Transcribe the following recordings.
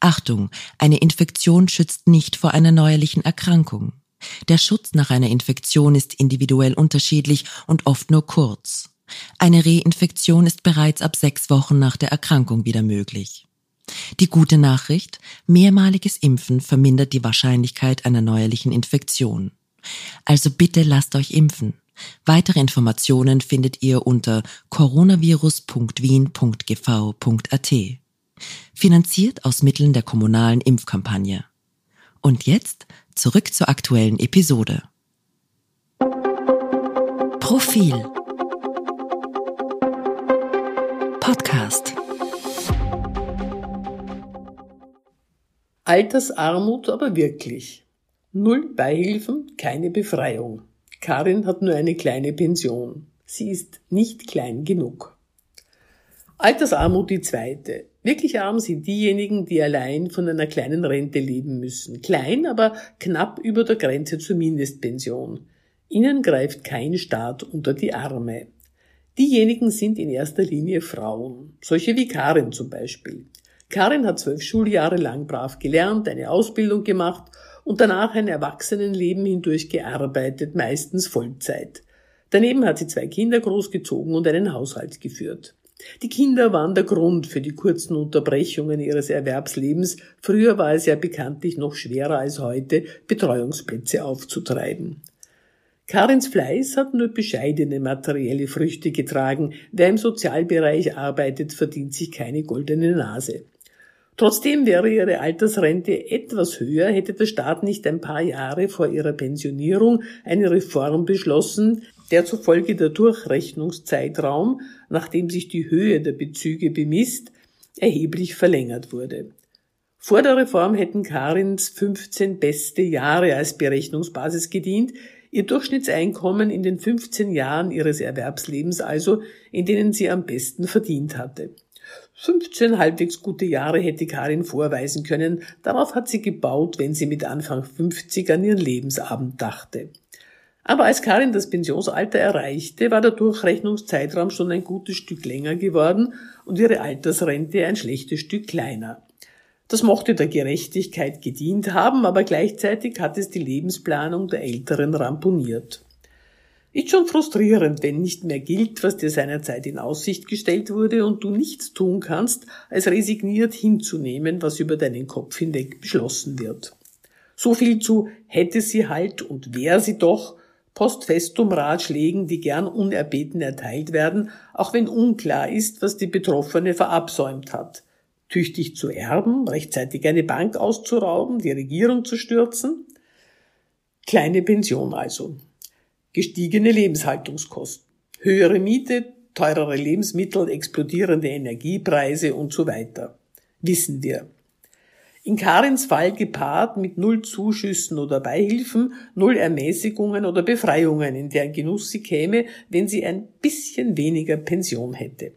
Achtung, eine Infektion schützt nicht vor einer neuerlichen Erkrankung. Der Schutz nach einer Infektion ist individuell unterschiedlich und oft nur kurz. Eine Reinfektion ist bereits ab sechs Wochen nach der Erkrankung wieder möglich. Die gute Nachricht, mehrmaliges Impfen vermindert die Wahrscheinlichkeit einer neuerlichen Infektion. Also bitte lasst euch impfen. Weitere Informationen findet ihr unter coronavirus.wien.gv.at. Finanziert aus Mitteln der kommunalen Impfkampagne. Und jetzt zurück zur aktuellen Episode. Profil Podcast Altersarmut aber wirklich. Null Beihilfen, keine Befreiung. Karin hat nur eine kleine Pension. Sie ist nicht klein genug. Altersarmut die zweite. Wirklich arm sind diejenigen, die allein von einer kleinen Rente leben müssen. Klein, aber knapp über der Grenze zur Mindestpension. Ihnen greift kein Staat unter die Arme. Diejenigen sind in erster Linie Frauen, solche wie Karin zum Beispiel. Karin hat zwölf Schuljahre lang brav gelernt, eine Ausbildung gemacht und danach ein Erwachsenenleben hindurch gearbeitet, meistens Vollzeit. Daneben hat sie zwei Kinder großgezogen und einen Haushalt geführt. Die Kinder waren der Grund für die kurzen Unterbrechungen ihres Erwerbslebens. Früher war es ja bekanntlich noch schwerer als heute, Betreuungsplätze aufzutreiben. Karins Fleiß hat nur bescheidene materielle Früchte getragen. Wer im Sozialbereich arbeitet, verdient sich keine goldene Nase. Trotzdem wäre ihre Altersrente etwas höher, hätte der Staat nicht ein paar Jahre vor ihrer Pensionierung eine Reform beschlossen, der zufolge der Durchrechnungszeitraum, nachdem sich die Höhe der Bezüge bemisst, erheblich verlängert wurde. Vor der Reform hätten Karins 15 beste Jahre als Berechnungsbasis gedient, ihr Durchschnittseinkommen in den 15 Jahren ihres Erwerbslebens also, in denen sie am besten verdient hatte. 15 halbwegs gute Jahre hätte Karin vorweisen können, darauf hat sie gebaut, wenn sie mit Anfang 50 an ihren Lebensabend dachte. Aber als Karin das Pensionsalter erreichte, war der Durchrechnungszeitraum schon ein gutes Stück länger geworden und ihre Altersrente ein schlechtes Stück kleiner. Das mochte der Gerechtigkeit gedient haben, aber gleichzeitig hat es die Lebensplanung der Älteren ramponiert. Ist schon frustrierend, wenn nicht mehr gilt, was dir seinerzeit in Aussicht gestellt wurde und du nichts tun kannst, als resigniert hinzunehmen, was über deinen Kopf hinweg beschlossen wird. So viel zu hätte sie halt und wär sie doch Postfestum Ratschlägen, die gern unerbeten erteilt werden, auch wenn unklar ist, was die Betroffene verabsäumt hat. Tüchtig zu erben, rechtzeitig eine Bank auszurauben, die Regierung zu stürzen? Kleine Pension also. Gestiegene Lebenshaltungskosten. Höhere Miete, teurere Lebensmittel, explodierende Energiepreise und so weiter. Wissen wir. In Karins Fall gepaart mit null Zuschüssen oder Beihilfen, null Ermäßigungen oder Befreiungen, in deren Genuss sie käme, wenn sie ein bisschen weniger Pension hätte.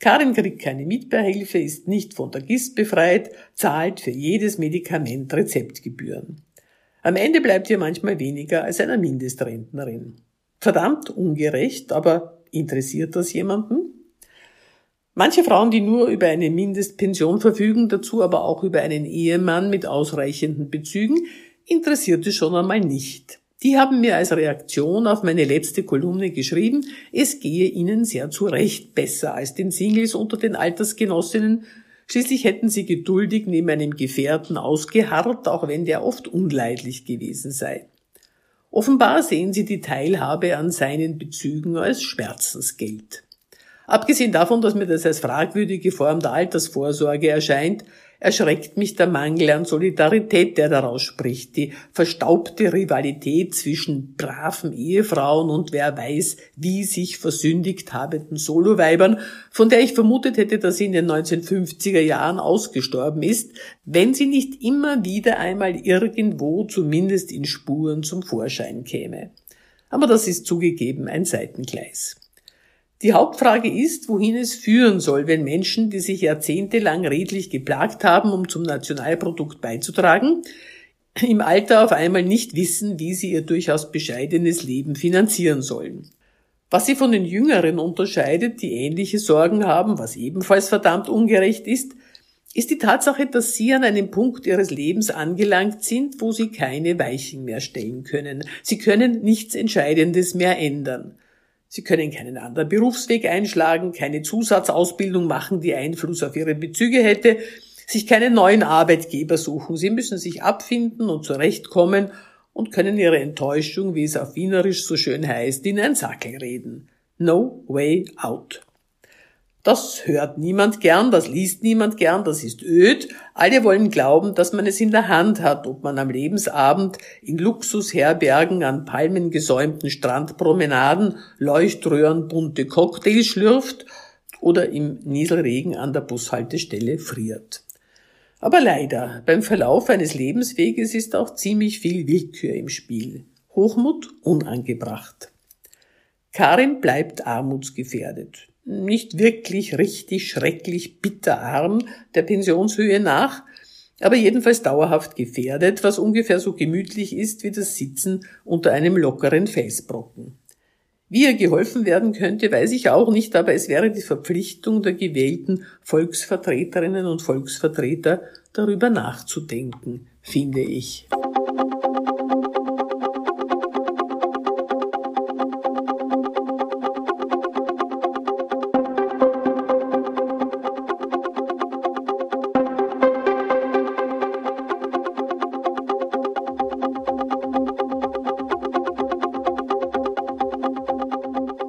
Karin kriegt keine Mietbeihilfe, ist nicht von der GIST befreit, zahlt für jedes Medikament Rezeptgebühren. Am Ende bleibt ihr manchmal weniger als einer Mindestrentnerin. Verdammt ungerecht, aber interessiert das jemanden? Manche Frauen, die nur über eine Mindestpension verfügen, dazu aber auch über einen Ehemann mit ausreichenden Bezügen, interessiert es schon einmal nicht. Die haben mir als Reaktion auf meine letzte Kolumne geschrieben, es gehe ihnen sehr zu Recht besser als den Singles unter den Altersgenossinnen. Schließlich hätten sie geduldig neben einem Gefährten ausgeharrt, auch wenn der oft unleidlich gewesen sei. Offenbar sehen sie die Teilhabe an seinen Bezügen als Schmerzensgeld. Abgesehen davon, dass mir das als fragwürdige Form der Altersvorsorge erscheint, erschreckt mich der Mangel an Solidarität, der daraus spricht, die verstaubte Rivalität zwischen braven Ehefrauen und wer weiß, wie sich versündigt habenden Soloweibern, von der ich vermutet hätte, dass sie in den 1950er Jahren ausgestorben ist, wenn sie nicht immer wieder einmal irgendwo zumindest in Spuren zum Vorschein käme. Aber das ist zugegeben ein Seitengleis. Die Hauptfrage ist, wohin es führen soll, wenn Menschen, die sich jahrzehntelang redlich geplagt haben, um zum Nationalprodukt beizutragen, im Alter auf einmal nicht wissen, wie sie ihr durchaus bescheidenes Leben finanzieren sollen. Was sie von den Jüngeren unterscheidet, die ähnliche Sorgen haben, was ebenfalls verdammt ungerecht ist, ist die Tatsache, dass sie an einem Punkt ihres Lebens angelangt sind, wo sie keine Weichen mehr stellen können. Sie können nichts Entscheidendes mehr ändern. Sie können keinen anderen Berufsweg einschlagen, keine Zusatzausbildung machen, die Einfluss auf Ihre Bezüge hätte, sich keinen neuen Arbeitgeber suchen. Sie müssen sich abfinden und zurechtkommen und können Ihre Enttäuschung, wie es auf Wienerisch so schön heißt, in ein Sackel reden. No way out. Das hört niemand gern, das liest niemand gern, das ist öd. Alle wollen glauben, dass man es in der Hand hat, ob man am Lebensabend in Luxusherbergen an palmengesäumten Strandpromenaden Leuchtröhren bunte Cocktails schlürft oder im Nieselregen an der Bushaltestelle friert. Aber leider, beim Verlauf eines Lebensweges ist auch ziemlich viel Willkür im Spiel. Hochmut unangebracht. Karin bleibt armutsgefährdet nicht wirklich richtig schrecklich bitterarm der Pensionshöhe nach, aber jedenfalls dauerhaft gefährdet, was ungefähr so gemütlich ist wie das Sitzen unter einem lockeren Felsbrocken. Wie ihr geholfen werden könnte, weiß ich auch nicht, aber es wäre die Verpflichtung der gewählten Volksvertreterinnen und Volksvertreter, darüber nachzudenken, finde ich.